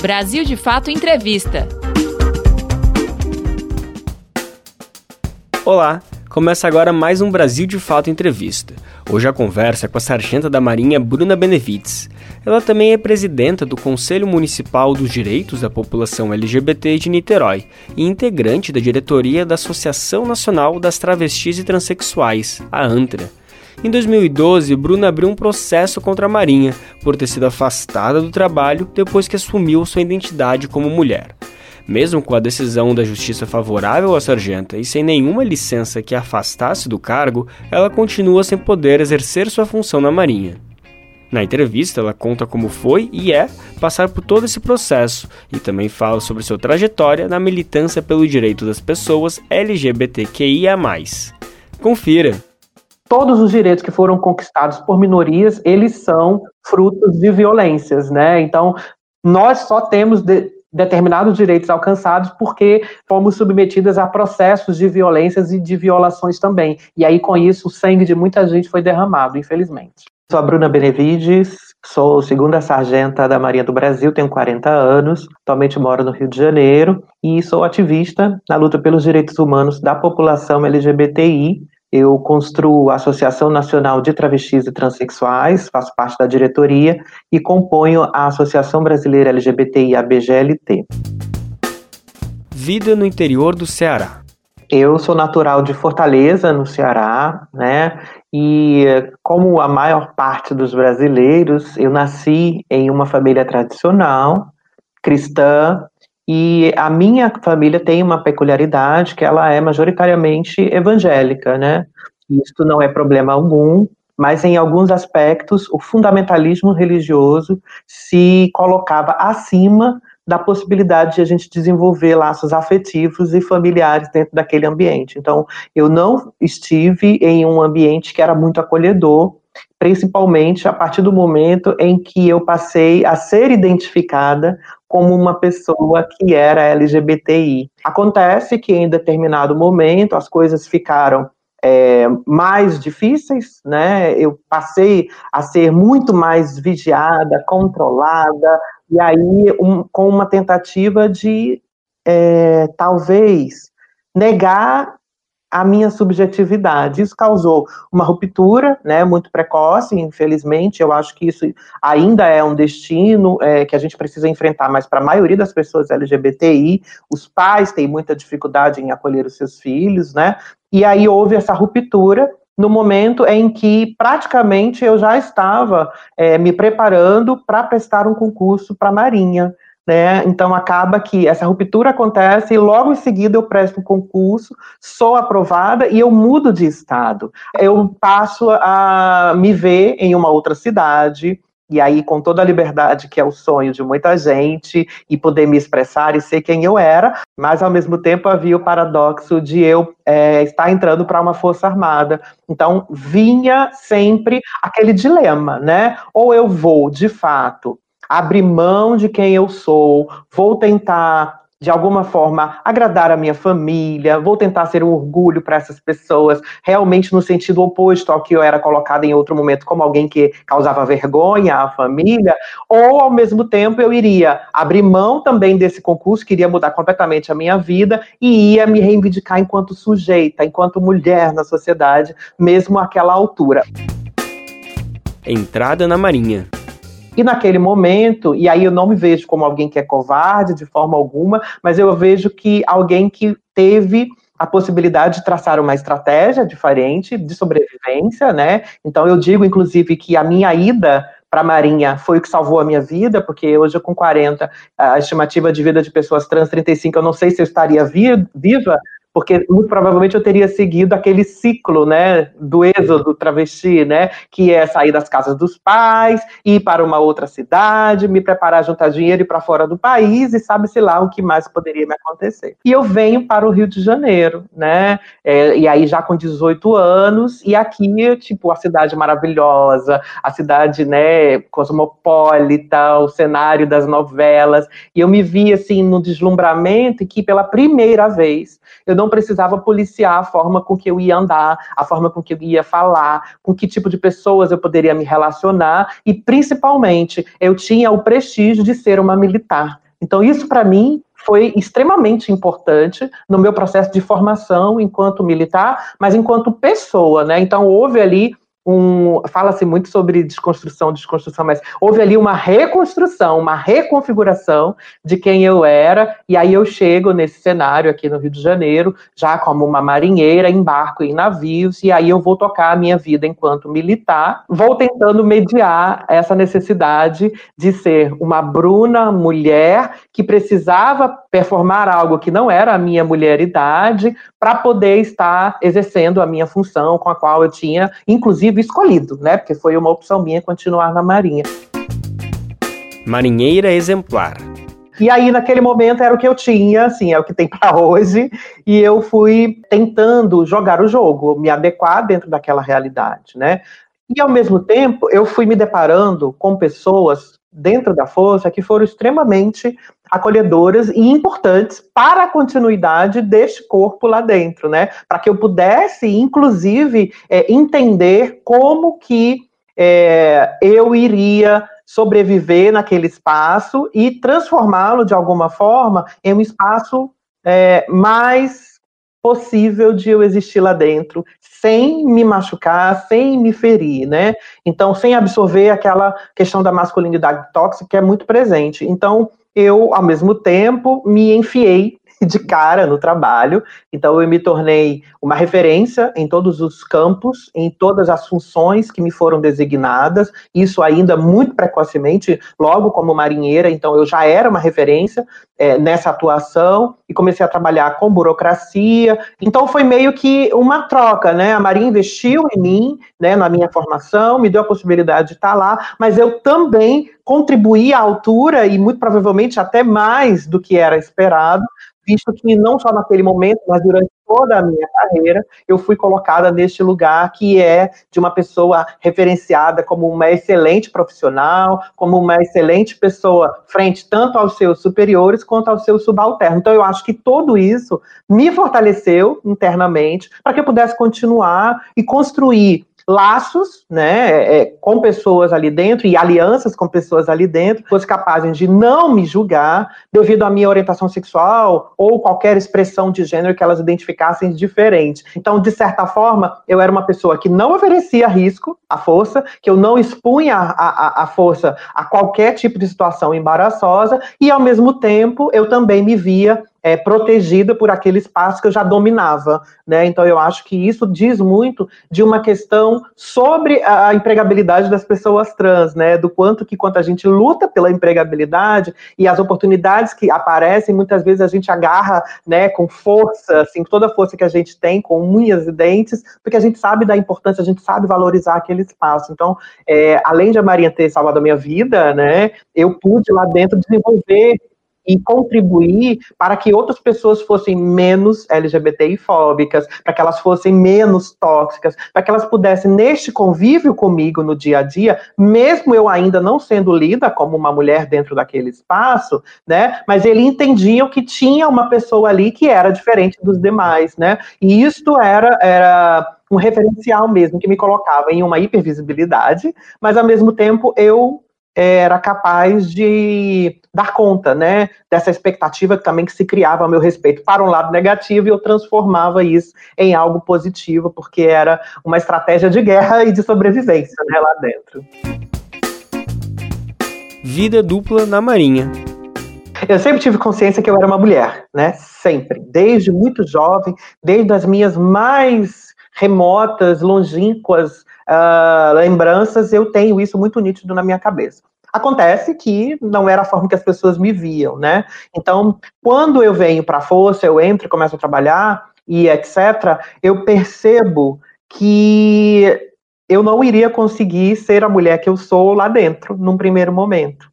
Brasil de Fato Entrevista. Olá, começa agora mais um Brasil de Fato Entrevista. Hoje a conversa é com a sargenta da Marinha Bruna Benevides. Ela também é presidenta do Conselho Municipal dos Direitos da População LGBT de Niterói e integrante da diretoria da Associação Nacional das Travestis e Transsexuais, a ANTRA. Em 2012, Bruna abriu um processo contra a Marinha por ter sido afastada do trabalho depois que assumiu sua identidade como mulher. Mesmo com a decisão da justiça favorável à sargenta e sem nenhuma licença que a afastasse do cargo, ela continua sem poder exercer sua função na Marinha. Na entrevista, ela conta como foi e é passar por todo esse processo e também fala sobre sua trajetória na militância pelo direito das pessoas LGBTQIA. Confira! Todos os direitos que foram conquistados por minorias, eles são frutos de violências, né? Então, nós só temos de, determinados direitos alcançados porque fomos submetidas a processos de violências e de violações também. E aí, com isso, o sangue de muita gente foi derramado, infelizmente. Sou a Bruna Benevides, sou segunda sargenta da Marinha do Brasil, tenho 40 anos, atualmente moro no Rio de Janeiro e sou ativista na luta pelos direitos humanos da população LGBTI, eu construo a Associação Nacional de Travestis e Transsexuais, faço parte da diretoria e componho a Associação Brasileira LGBTI ABGLT. Vida no interior do Ceará. Eu sou natural de Fortaleza, no Ceará, né? E como a maior parte dos brasileiros, eu nasci em uma família tradicional, cristã, e a minha família tem uma peculiaridade que ela é majoritariamente evangélica, né? Isso não é problema algum, mas em alguns aspectos o fundamentalismo religioso se colocava acima da possibilidade de a gente desenvolver laços afetivos e familiares dentro daquele ambiente. Então, eu não estive em um ambiente que era muito acolhedor, principalmente a partir do momento em que eu passei a ser identificada como uma pessoa que era LGBTI. Acontece que em determinado momento as coisas ficaram é, mais difíceis, né? Eu passei a ser muito mais vigiada, controlada, e aí um, com uma tentativa de é, talvez negar a minha subjetividade. Isso causou uma ruptura, né, muito precoce, infelizmente. Eu acho que isso ainda é um destino é, que a gente precisa enfrentar, mas para a maioria das pessoas LGBTI, os pais têm muita dificuldade em acolher os seus filhos, né? E aí houve essa ruptura no momento em que praticamente eu já estava é, me preparando para prestar um concurso para a Marinha. Né? Então acaba que essa ruptura acontece e logo em seguida eu presto um concurso, sou aprovada e eu mudo de estado. Eu passo a me ver em uma outra cidade, e aí com toda a liberdade que é o sonho de muita gente e poder me expressar e ser quem eu era, mas ao mesmo tempo havia o paradoxo de eu é, estar entrando para uma força armada. Então vinha sempre aquele dilema, né? Ou eu vou de fato abrir mão de quem eu sou, vou tentar de alguma forma agradar a minha família, vou tentar ser um orgulho para essas pessoas, realmente no sentido oposto ao que eu era colocada em outro momento como alguém que causava vergonha à família, ou ao mesmo tempo eu iria abrir mão também desse concurso, queria mudar completamente a minha vida e ia me reivindicar enquanto sujeita, enquanto mulher na sociedade, mesmo àquela altura. Entrada na Marinha. E naquele momento, e aí eu não me vejo como alguém que é covarde de forma alguma, mas eu vejo que alguém que teve a possibilidade de traçar uma estratégia diferente de sobrevivência, né? Então eu digo, inclusive, que a minha ida para a Marinha foi o que salvou a minha vida, porque hoje com 40, a estimativa de vida de pessoas trans 35, eu não sei se eu estaria viva, porque muito provavelmente eu teria seguido aquele ciclo, né, do êxodo travesti, né, que é sair das casas dos pais, ir para uma outra cidade, me preparar, juntar dinheiro e para fora do país e sabe-se lá o que mais poderia me acontecer. E eu venho para o Rio de Janeiro, né, é, e aí já com 18 anos, e aqui, tipo, a cidade maravilhosa, a cidade, né, cosmopolita, o cenário das novelas, e eu me vi, assim, no deslumbramento que pela primeira vez eu não precisava policiar a forma com que eu ia andar, a forma com que eu ia falar, com que tipo de pessoas eu poderia me relacionar e, principalmente, eu tinha o prestígio de ser uma militar. Então, isso para mim foi extremamente importante no meu processo de formação enquanto militar, mas enquanto pessoa, né? Então, houve ali um. Fala-se muito sobre desconstrução, desconstrução, mas houve ali uma reconstrução, uma reconfiguração de quem eu era, e aí eu chego nesse cenário aqui no Rio de Janeiro, já como uma marinheira, embarco em navios, e aí eu vou tocar a minha vida enquanto militar, vou tentando mediar essa necessidade de ser uma Bruna mulher que precisava performar algo que não era a minha mulheridade para poder estar exercendo a minha função com a qual eu tinha, inclusive, escolhido, né? Porque foi uma opção minha continuar na Marinha. Marinheira exemplar. E aí, naquele momento, era o que eu tinha, assim, é o que tem para hoje, e eu fui tentando jogar o jogo, me adequar dentro daquela realidade, né? E, ao mesmo tempo, eu fui me deparando com pessoas dentro da força que foram extremamente acolhedoras e importantes para a continuidade deste corpo lá dentro, né? Para que eu pudesse, inclusive, é, entender como que é, eu iria sobreviver naquele espaço e transformá-lo de alguma forma em um espaço é, mais possível de eu existir lá dentro, sem me machucar, sem me ferir, né? Então, sem absorver aquela questão da masculinidade tóxica que é muito presente. Então, eu, ao mesmo tempo, me enfiei de cara no trabalho. Então eu me tornei uma referência em todos os campos, em todas as funções que me foram designadas. Isso ainda muito precocemente, logo como marinheira. Então eu já era uma referência é, nessa atuação e comecei a trabalhar com burocracia. Então foi meio que uma troca, né? A Marinha investiu em mim, né, na minha formação, me deu a possibilidade de estar lá, mas eu também contribuí à altura e muito provavelmente até mais do que era esperado visto que não só naquele momento, mas durante toda a minha carreira, eu fui colocada neste lugar que é de uma pessoa referenciada como uma excelente profissional, como uma excelente pessoa frente tanto aos seus superiores quanto aos seus subalternos. Então, eu acho que tudo isso me fortaleceu internamente para que eu pudesse continuar e construir laços, né, é, é, com pessoas ali dentro e alianças com pessoas ali dentro, fosse capazes de não me julgar devido à minha orientação sexual ou qualquer expressão de gênero que elas identificassem diferente. Então, de certa forma, eu era uma pessoa que não oferecia risco à força, que eu não expunha a, a, a força a qualquer tipo de situação embaraçosa e, ao mesmo tempo, eu também me via é, protegida por aquele espaço que eu já dominava, né? Então eu acho que isso diz muito de uma questão sobre a empregabilidade das pessoas trans, né? Do quanto que quanto a gente luta pela empregabilidade e as oportunidades que aparecem, muitas vezes a gente agarra, né, com força, assim, toda a força que a gente tem, com unhas e dentes, porque a gente sabe da importância, a gente sabe valorizar aquele espaço. Então, é, além de a Maria ter salvado a minha vida, né, eu pude lá dentro desenvolver e contribuir para que outras pessoas fossem menos LGBTI-fóbicas, para que elas fossem menos tóxicas, para que elas pudessem, neste convívio comigo no dia a dia, mesmo eu ainda não sendo lida como uma mulher dentro daquele espaço, né? Mas ele entendiam que tinha uma pessoa ali que era diferente dos demais, né? E isto era, era um referencial mesmo, que me colocava em uma hipervisibilidade, mas ao mesmo tempo eu era capaz de dar conta, né, dessa expectativa também que se criava a meu respeito para um lado negativo e eu transformava isso em algo positivo, porque era uma estratégia de guerra e de sobrevivência, né, lá dentro. Vida dupla na Marinha. Eu sempre tive consciência que eu era uma mulher, né? Sempre, desde muito jovem, desde as minhas mais remotas, longínquas uh, lembranças, eu tenho isso muito nítido na minha cabeça. Acontece que não era a forma que as pessoas me viam, né? Então, quando eu venho para a força, eu entro e começo a trabalhar e etc., eu percebo que eu não iria conseguir ser a mulher que eu sou lá dentro, num primeiro momento.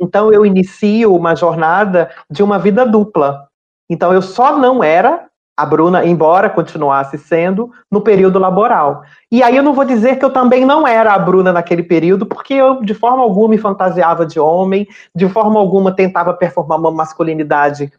Então, eu inicio uma jornada de uma vida dupla. Então, eu só não era a Bruna, embora continuasse sendo, no período laboral. E aí eu não vou dizer que eu também não era a Bruna naquele período, porque eu de forma alguma me fantasiava de homem, de forma alguma tentava performar uma masculinidade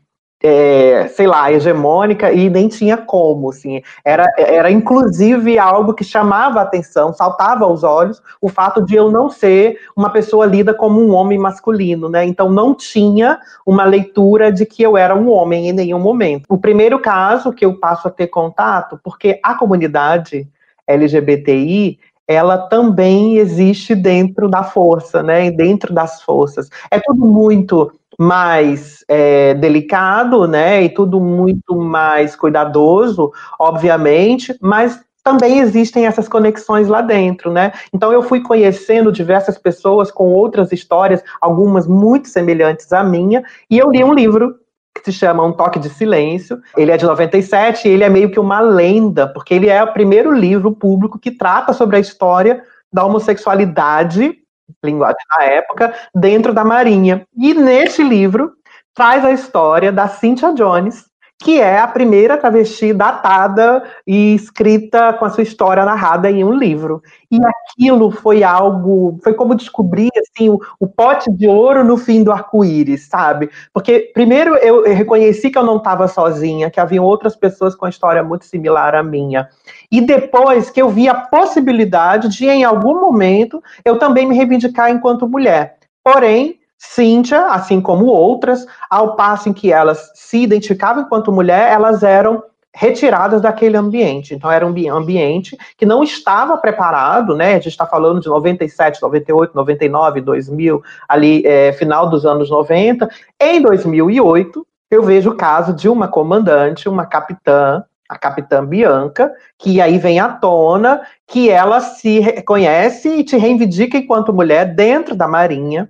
é, sei lá, hegemônica e nem tinha como, assim. Era, era inclusive algo que chamava a atenção, saltava aos olhos o fato de eu não ser uma pessoa lida como um homem masculino, né? Então não tinha uma leitura de que eu era um homem em nenhum momento. O primeiro caso que eu passo a ter contato, porque a comunidade LGBTI ela também existe dentro da força, né? Dentro das forças. É tudo muito mais é, delicado, né? E tudo muito mais cuidadoso, obviamente, mas também existem essas conexões lá dentro, né? Então eu fui conhecendo diversas pessoas com outras histórias, algumas muito semelhantes à minha, e eu li um livro que se chama Um Toque de Silêncio. Ele é de 97 e ele é meio que uma lenda, porque ele é o primeiro livro público que trata sobre a história da homossexualidade linguagem da época, dentro da Marinha. E nesse livro traz a história da Cynthia Jones, que é a primeira travesti datada e escrita com a sua história narrada em um livro. E aquilo foi algo, foi como descobrir assim o, o pote de ouro no fim do arco-íris, sabe? Porque primeiro eu, reconheci que eu não estava sozinha, que havia outras pessoas com a história muito similar à minha. E depois que eu vi a possibilidade de em algum momento eu também me reivindicar enquanto mulher. Porém, Cíntia, assim como outras, ao passo em que elas se identificavam enquanto mulher, elas eram retiradas daquele ambiente. Então, era um ambiente que não estava preparado, né? A gente está falando de 97, 98, 99, 2000, ali, é, final dos anos 90. Em 2008, eu vejo o caso de uma comandante, uma capitã, a capitã Bianca, que aí vem à tona que ela se reconhece e te reivindica enquanto mulher dentro da Marinha,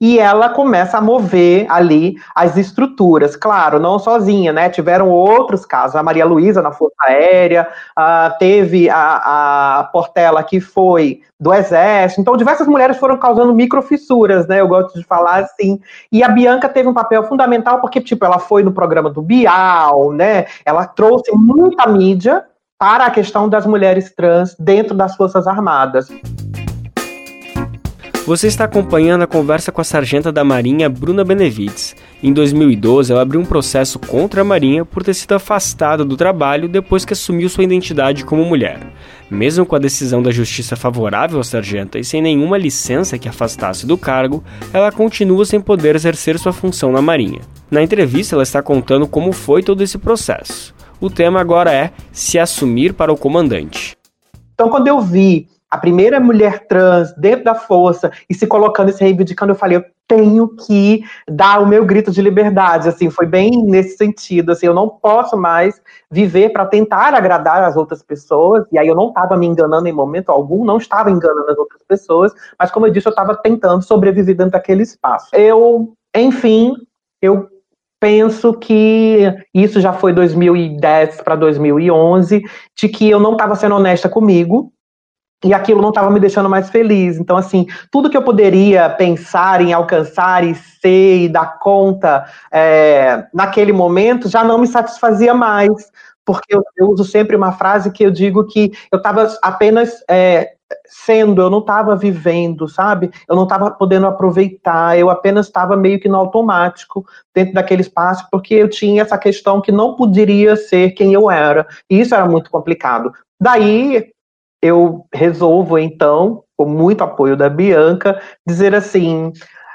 e ela começa a mover ali as estruturas. Claro, não sozinha, né? Tiveram outros casos. A Maria Luísa na Força Aérea, uh, teve a, a Portela que foi do Exército. Então, diversas mulheres foram causando microfissuras, né? Eu gosto de falar assim. E a Bianca teve um papel fundamental porque, tipo, ela foi no programa do Bial, né? Ela trouxe muita mídia para a questão das mulheres trans dentro das Forças Armadas. Você está acompanhando a conversa com a sargenta da Marinha Bruna Benevides. Em 2012, ela abriu um processo contra a Marinha por ter sido afastada do trabalho depois que assumiu sua identidade como mulher. Mesmo com a decisão da justiça favorável à sargenta e sem nenhuma licença que afastasse do cargo, ela continua sem poder exercer sua função na Marinha. Na entrevista, ela está contando como foi todo esse processo. O tema agora é se assumir para o comandante. Então, quando eu vi a primeira mulher trans dentro da força e se colocando e se reivindicando, eu falei, eu tenho que dar o meu grito de liberdade, assim, foi bem nesse sentido, assim, eu não posso mais viver para tentar agradar as outras pessoas, e aí eu não estava me enganando em momento algum, não estava enganando as outras pessoas, mas como eu disse, eu estava tentando sobreviver dentro daquele espaço. Eu, enfim, eu penso que isso já foi 2010 para 2011, de que eu não estava sendo honesta comigo, e aquilo não estava me deixando mais feliz. Então, assim, tudo que eu poderia pensar em alcançar e ser e dar conta é, naquele momento já não me satisfazia mais, porque eu, eu, uso sempre uma frase que eu digo que eu estava apenas é, sendo, eu não estava vivendo, sabe? Eu não estava podendo aproveitar, eu apenas estava meio que no automático dentro daquele espaço, porque eu tinha essa questão que não poderia ser quem eu era. E isso era muito complicado. Daí eu resolvo, então, com muito apoio da Bianca, dizer assim: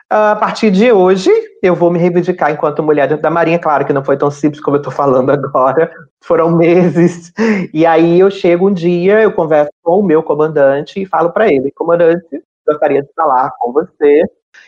a partir de hoje, eu vou me reivindicar enquanto mulher dentro da Marinha. Claro que não foi tão simples como eu estou falando agora, foram meses. E aí eu chego um dia, eu converso com o meu comandante e falo para ele: comandante, gostaria de falar com você.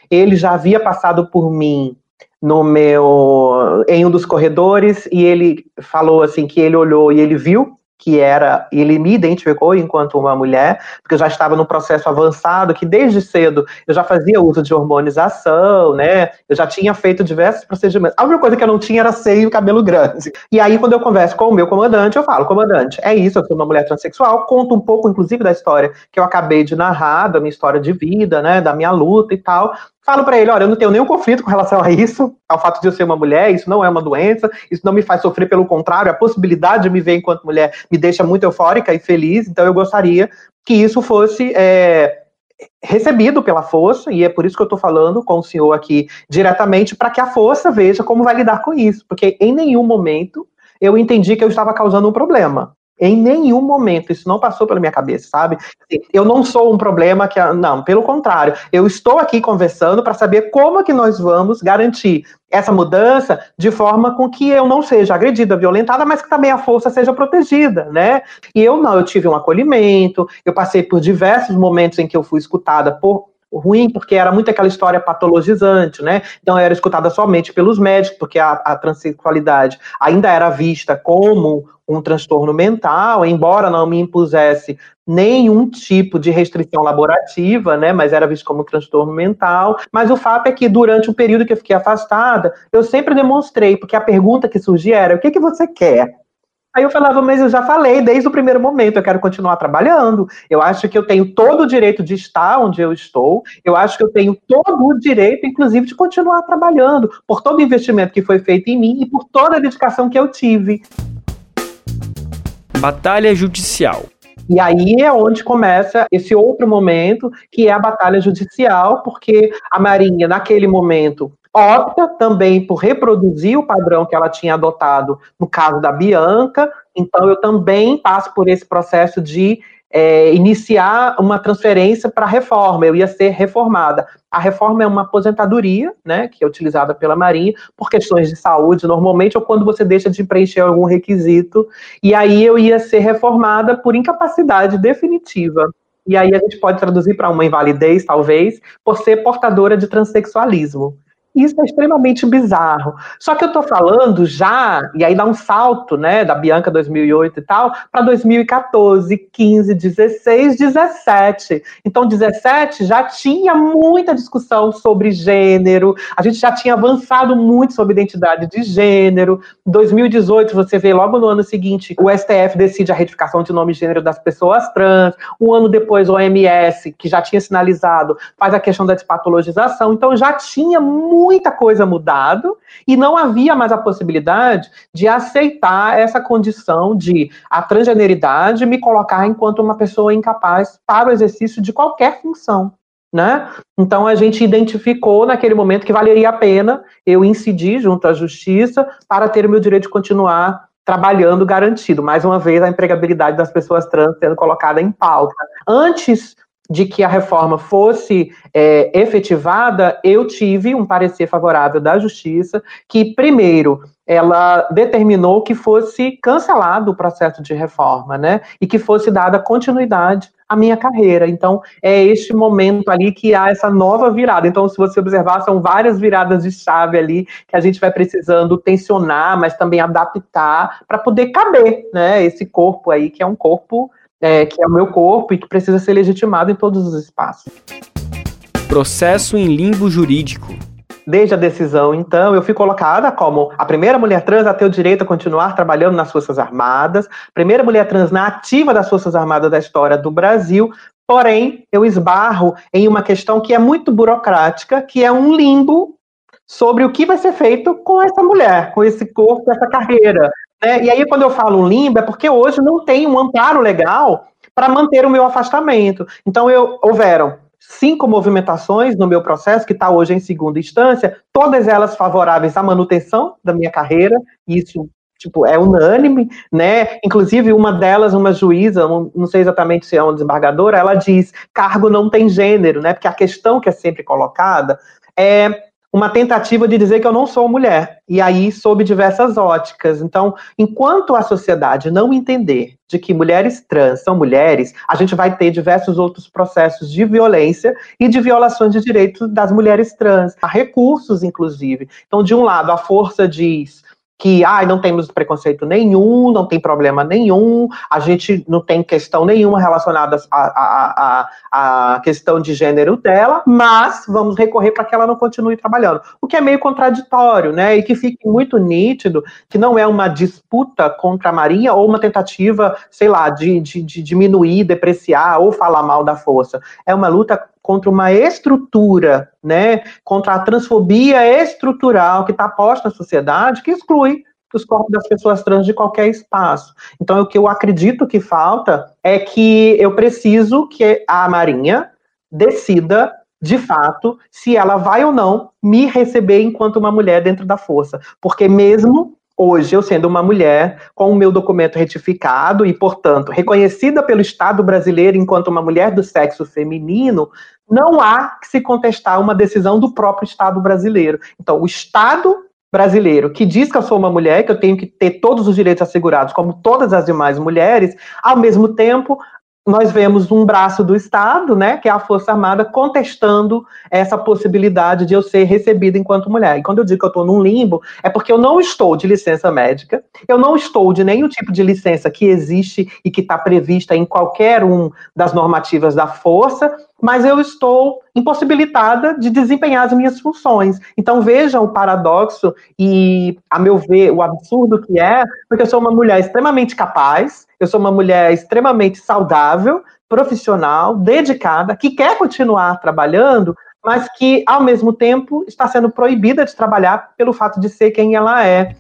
Ele já havia passado por mim no meu em um dos corredores e ele falou assim que ele olhou e ele viu que era, ele me identificou enquanto uma mulher, porque eu já estava num processo avançado, que desde cedo eu já fazia uso de hormonização, né? Eu já tinha feito diversos procedimentos. A única coisa que eu não tinha era seio e cabelo grande. E aí, quando eu converso com o meu comandante, eu falo, comandante, é isso, eu sou uma mulher transexual, conto um pouco, inclusive, da história que eu acabei de narrar, da minha história de vida, né? Da minha luta e tal falo para ele, olha, eu não tenho nenhum conflito com relação a isso, ao fato de eu ser uma mulher, isso não é uma doença, isso não me faz sofrer, pelo contrário, a possibilidade de me ver enquanto mulher me deixa muito eufórica e feliz, então eu gostaria que isso fosse é, recebido pela força, e é por isso que eu estou falando com o senhor aqui diretamente, para que a força veja como vai lidar com isso, porque em nenhum momento eu entendi que eu estava causando um problema. Em nenhum momento isso não passou pela minha cabeça, sabe? Eu não sou um problema que não, pelo contrário, eu estou aqui conversando para saber como é que nós vamos garantir essa mudança de forma com que eu não seja agredida, violentada, mas que também a força seja protegida, né? E eu não, eu tive um acolhimento, eu passei por diversos momentos em que eu fui escutada por ruim, porque era muito aquela história patologizante, né? Então era escutada somente pelos médicos, porque a, a transexualidade ainda era vista como um transtorno mental, embora não me impusesse nenhum tipo de restrição laborativa, né, mas era visto como um transtorno mental. Mas o fato é que durante o período que eu fiquei afastada, eu sempre demonstrei, porque a pergunta que surgia era: o que, que você quer? Aí eu falava, mas eu já falei desde o primeiro momento, eu quero continuar trabalhando. Eu acho que eu tenho todo o direito de estar onde eu estou. Eu acho que eu tenho todo o direito, inclusive, de continuar trabalhando, por todo o investimento que foi feito em mim e por toda a dedicação que eu tive. Batalha judicial. E aí é onde começa esse outro momento, que é a batalha judicial, porque a Marinha, naquele momento, opta também por reproduzir o padrão que ela tinha adotado no caso da Bianca, então eu também passo por esse processo de é, iniciar uma transferência para reforma, eu ia ser reformada. A reforma é uma aposentadoria, né, que é utilizada pela Marinha por questões de saúde, normalmente, ou quando você deixa de preencher algum requisito, e aí eu ia ser reformada por incapacidade definitiva. E aí a gente pode traduzir para uma invalidez, talvez, por ser portadora de transexualismo. Isso é extremamente bizarro. Só que eu estou falando já, e aí dá um salto, né, da Bianca 2008 e tal, para 2014, 15, 16, 17. Então, 17 já tinha muita discussão sobre gênero, a gente já tinha avançado muito sobre identidade de gênero. 2018, você vê logo no ano seguinte, o STF decide a retificação de nome e gênero das pessoas trans. Um ano depois, o OMS, que já tinha sinalizado, faz a questão da despatologização. Então, já tinha muito muita coisa mudado e não havia mais a possibilidade de aceitar essa condição de a transgeneridade me colocar enquanto uma pessoa incapaz para o exercício de qualquer função. Né? Então a gente identificou naquele momento que valeria a pena eu incidir junto à justiça para ter o meu direito de continuar trabalhando garantido. Mais uma vez, a empregabilidade das pessoas trans sendo colocada em pauta. Antes de que a reforma fosse é, efetivada, eu tive um parecer favorável da Justiça, que, primeiro, ela determinou que fosse cancelado o processo de reforma, né? E que fosse dada continuidade à minha carreira. Então, é este momento ali que há essa nova virada. Então, se você observar, são várias viradas de chave ali que a gente vai precisando tensionar, mas também adaptar para poder caber, né? Esse corpo aí, que é um corpo é, que é o meu corpo e que precisa ser legitimado em todos os espaços. Processo em limbo jurídico. Desde a decisão, então, eu fui colocada como a primeira mulher trans a ter o direito a continuar trabalhando nas Forças Armadas, primeira mulher trans na ativa das Forças Armadas da história do Brasil, porém, eu esbarro em uma questão que é muito burocrática, que é um limbo sobre o que vai ser feito com essa mulher, com esse corpo, essa carreira. Né? E aí, quando eu falo limbo, é porque hoje não tem um amparo legal para manter o meu afastamento. Então, eu, houveram cinco movimentações no meu processo, que está hoje em segunda instância, todas elas favoráveis à manutenção da minha carreira, isso tipo, é unânime, né? Inclusive, uma delas, uma juíza, não sei exatamente se é uma desembargadora, ela diz: cargo não tem gênero, né? Porque a questão que é sempre colocada é uma tentativa de dizer que eu não sou mulher, e aí sob diversas óticas. Então, enquanto a sociedade não entender de que mulheres trans são mulheres, a gente vai ter diversos outros processos de violência e de violações de direitos das mulheres trans. Há recursos, inclusive. Então, de um lado, a força diz que ah, não temos preconceito nenhum, não tem problema nenhum, a gente não tem questão nenhuma relacionada à, à, à questão de gênero dela, mas vamos recorrer para que ela não continue trabalhando. O que é meio contraditório, né? E que fique muito nítido que não é uma disputa contra a Marinha ou uma tentativa, sei lá, de, de, de diminuir, depreciar ou falar mal da força. É uma luta contra uma estrutura, né, contra a transfobia estrutural que está posta na sociedade, que exclui os corpos das pessoas trans de qualquer espaço. Então, o que eu acredito que falta é que eu preciso que a Marinha decida de fato, se ela vai ou não me receber enquanto uma mulher dentro da força. Porque mesmo hoje, eu sendo uma mulher, com o meu documento retificado e, portanto, reconhecida pelo Estado brasileiro enquanto uma mulher do sexo feminino, não há que se contestar uma decisão do próprio Estado brasileiro. Então, o Estado brasileiro que diz que eu sou uma mulher, que eu tenho que ter todos os direitos assegurados, como todas as demais mulheres, ao mesmo tempo nós vemos um braço do Estado, né, que é a Força Armada, contestando essa possibilidade de eu ser recebida enquanto mulher. E quando eu digo que eu estou num limbo, é porque eu não estou de licença médica, eu não estou de nenhum tipo de licença que existe e que está prevista em qualquer um das normativas da Força, mas eu estou impossibilitada de desempenhar as minhas funções. Então vejam o paradoxo e, a meu ver, o absurdo que é, porque eu sou uma mulher extremamente capaz, eu sou uma mulher extremamente saudável, profissional, dedicada, que quer continuar trabalhando, mas que, ao mesmo tempo, está sendo proibida de trabalhar pelo fato de ser quem ela é.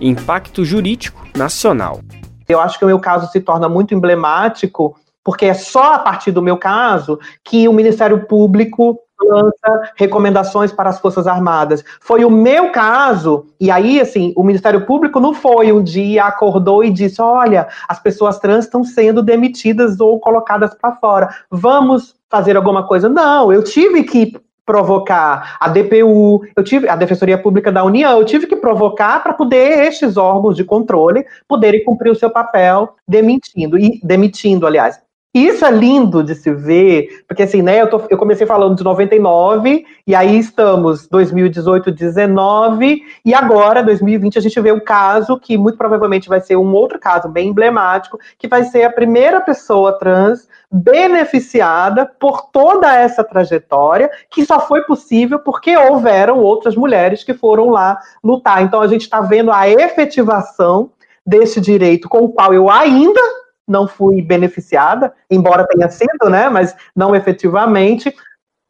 Impacto jurídico nacional. Eu acho que o meu caso se torna muito emblemático porque é só a partir do meu caso que o Ministério Público lança recomendações para as Forças Armadas. Foi o meu caso, e aí, assim, o Ministério Público não foi um dia, acordou e disse: olha, as pessoas trans estão sendo demitidas ou colocadas para fora, vamos fazer alguma coisa. Não, eu tive que provocar a DPU, eu tive a Defensoria Pública da União, eu tive que provocar para poder estes órgãos de controle poderem cumprir o seu papel demitindo e demitindo, aliás, isso é lindo de se ver, porque assim, né, eu, tô, eu comecei falando de 99, e aí estamos 2018, 19, e agora, 2020, a gente vê um caso que muito provavelmente vai ser um outro caso bem emblemático, que vai ser a primeira pessoa trans beneficiada por toda essa trajetória, que só foi possível porque houveram outras mulheres que foram lá lutar. Então a gente está vendo a efetivação desse direito com o qual eu ainda não fui beneficiada, embora tenha sido, né, mas não efetivamente,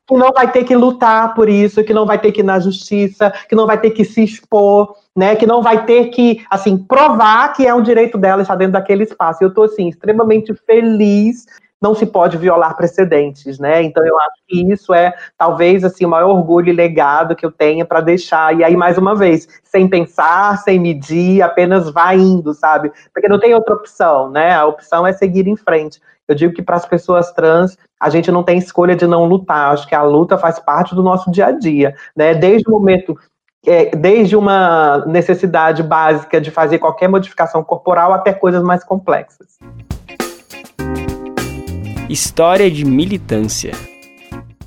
que não vai ter que lutar por isso, que não vai ter que ir na justiça, que não vai ter que se expor, né, que não vai ter que, assim, provar que é um direito dela estar dentro daquele espaço. Eu estou, assim, extremamente feliz não se pode violar precedentes, né? Então eu acho que isso é talvez assim o maior orgulho e legado que eu tenha para deixar. E aí mais uma vez, sem pensar, sem medir, apenas vai indo, sabe? Porque não tem outra opção, né? A opção é seguir em frente. Eu digo que para as pessoas trans, a gente não tem escolha de não lutar. Acho que a luta faz parte do nosso dia a dia, né? Desde o momento é, desde uma necessidade básica de fazer qualquer modificação corporal até coisas mais complexas. História de militância.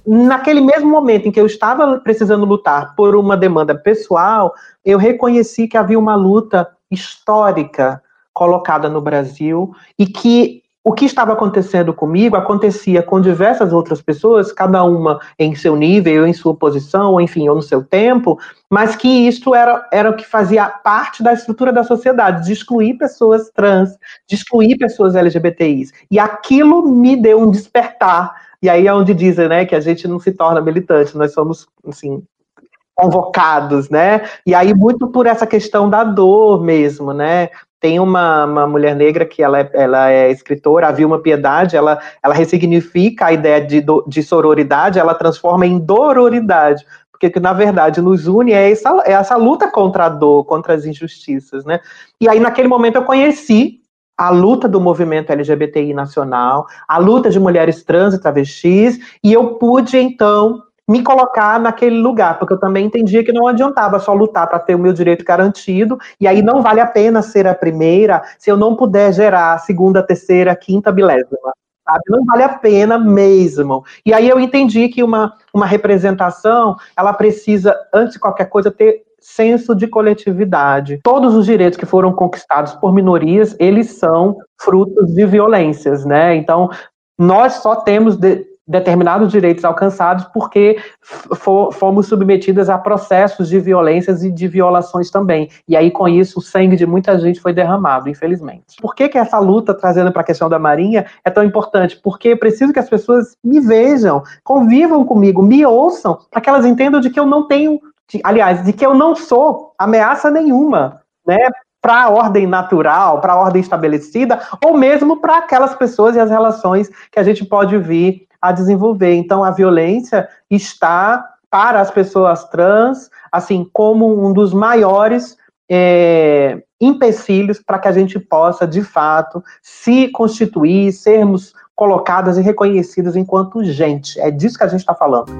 Naquele mesmo momento em que eu estava precisando lutar por uma demanda pessoal, eu reconheci que havia uma luta histórica colocada no Brasil e que o que estava acontecendo comigo acontecia com diversas outras pessoas, cada uma em seu nível, em sua posição, enfim, ou no seu tempo, mas que isso era, era o que fazia parte da estrutura da sociedade, de excluir pessoas trans, de excluir pessoas LGBTIs. E aquilo me deu um despertar. E aí é onde dizem, né, que a gente não se torna militante, nós somos, assim, convocados, né? E aí muito por essa questão da dor mesmo, né? Tem uma, uma mulher negra que ela é, ela é escritora, a Vilma Piedade, ela, ela ressignifica a ideia de, do, de sororidade, ela transforma em dororidade, porque que na verdade nos une é essa, é essa luta contra a dor, contra as injustiças, né? E aí naquele momento eu conheci a luta do movimento LGBTI nacional, a luta de mulheres trans e travestis, e eu pude então me colocar naquele lugar, porque eu também entendia que não adiantava só lutar para ter o meu direito garantido, e aí não vale a pena ser a primeira se eu não puder gerar a segunda, terceira, quinta bilésima. Sabe? Não vale a pena mesmo. E aí eu entendi que uma, uma representação, ela precisa, antes de qualquer coisa, ter senso de coletividade. Todos os direitos que foram conquistados por minorias, eles são frutos de violências, né? Então, nós só temos de, determinados direitos alcançados porque fomos submetidas a processos de violências e de violações também. E aí, com isso, o sangue de muita gente foi derramado, infelizmente. Por que, que essa luta, trazendo para a questão da Marinha, é tão importante? Porque preciso que as pessoas me vejam, convivam comigo, me ouçam, para que elas entendam de que eu não tenho, de, aliás, de que eu não sou ameaça nenhuma. Né, para a ordem natural, para a ordem estabelecida, ou mesmo para aquelas pessoas e as relações que a gente pode vir a desenvolver. Então, a violência está para as pessoas trans, assim, como um dos maiores é, empecilhos para que a gente possa, de fato, se constituir, sermos colocadas e reconhecidas enquanto gente. É disso que a gente está falando.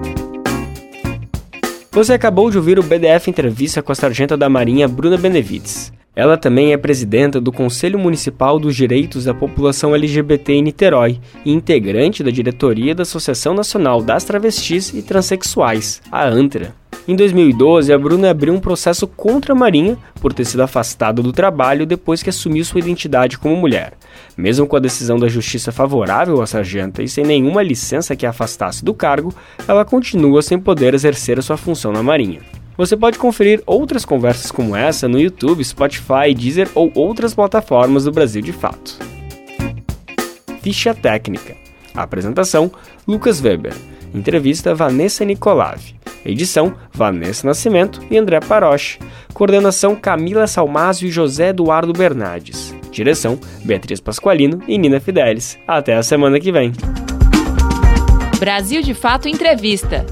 Você acabou de ouvir o BDF Entrevista com a Sargenta da Marinha Bruna Benevides. Ela também é presidenta do Conselho Municipal dos Direitos da População LGBT em Niterói e integrante da diretoria da Associação Nacional das Travestis e Transsexuais, a ANTRA. Em 2012, a Bruna abriu um processo contra a Marinha por ter sido afastada do trabalho depois que assumiu sua identidade como mulher. Mesmo com a decisão da justiça favorável à sargenta e sem nenhuma licença que a afastasse do cargo, ela continua sem poder exercer a sua função na Marinha. Você pode conferir outras conversas como essa no YouTube, Spotify, Deezer ou outras plataformas do Brasil de Fato. Ficha técnica. apresentação: Lucas Weber. Entrevista Vanessa Nicolave. Edição Vanessa Nascimento e André Paroche. Coordenação Camila Salmásio e José Eduardo Bernardes. Direção Beatriz Pasqualino e Nina Fidelis. Até a semana que vem. Brasil de Fato Entrevista.